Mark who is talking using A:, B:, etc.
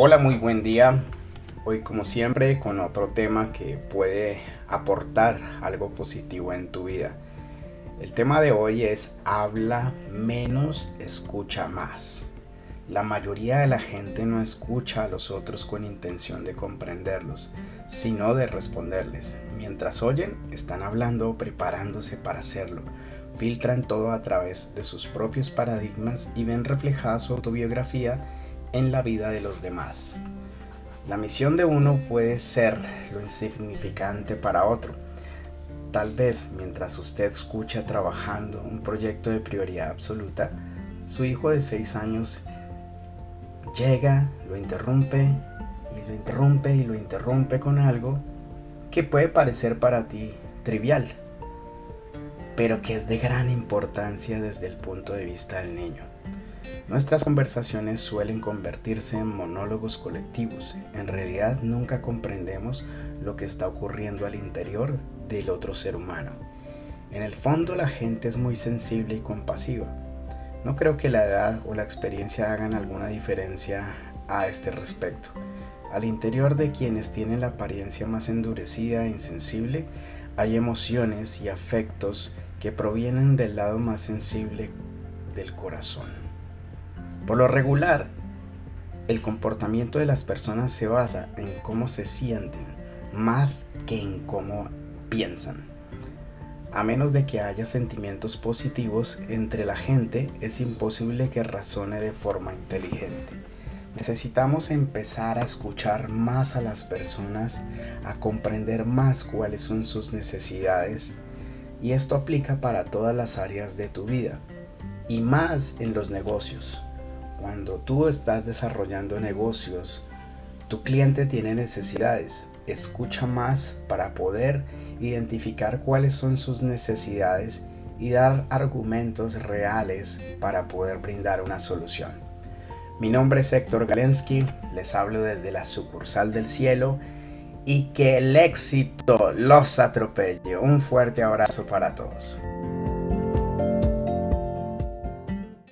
A: Hola, muy buen día. Hoy como siempre con otro tema que puede aportar algo positivo en tu vida. El tema de hoy es habla menos, escucha más. La mayoría de la gente no escucha a los otros con intención de comprenderlos, sino de responderles. Mientras oyen, están hablando o preparándose para hacerlo. Filtran todo a través de sus propios paradigmas y ven reflejada su autobiografía en la vida de los demás. La misión de uno puede ser lo insignificante para otro. Tal vez mientras usted escucha trabajando un proyecto de prioridad absoluta, su hijo de 6 años llega, lo interrumpe y lo interrumpe y lo interrumpe con algo que puede parecer para ti trivial, pero que es de gran importancia desde el punto de vista del niño. Nuestras conversaciones suelen convertirse en monólogos colectivos. En realidad nunca comprendemos lo que está ocurriendo al interior del otro ser humano. En el fondo la gente es muy sensible y compasiva. No creo que la edad o la experiencia hagan alguna diferencia a este respecto. Al interior de quienes tienen la apariencia más endurecida e insensible, hay emociones y afectos que provienen del lado más sensible del corazón. Por lo regular, el comportamiento de las personas se basa en cómo se sienten más que en cómo piensan. A menos de que haya sentimientos positivos entre la gente, es imposible que razone de forma inteligente. Necesitamos empezar a escuchar más a las personas, a comprender más cuáles son sus necesidades, y esto aplica para todas las áreas de tu vida, y más en los negocios. Cuando tú estás desarrollando negocios, tu cliente tiene necesidades. Escucha más para poder identificar cuáles son sus necesidades y dar argumentos reales para poder brindar una solución. Mi nombre es Héctor Galensky, les hablo desde la sucursal del cielo y que el éxito los atropelle. Un fuerte abrazo para todos.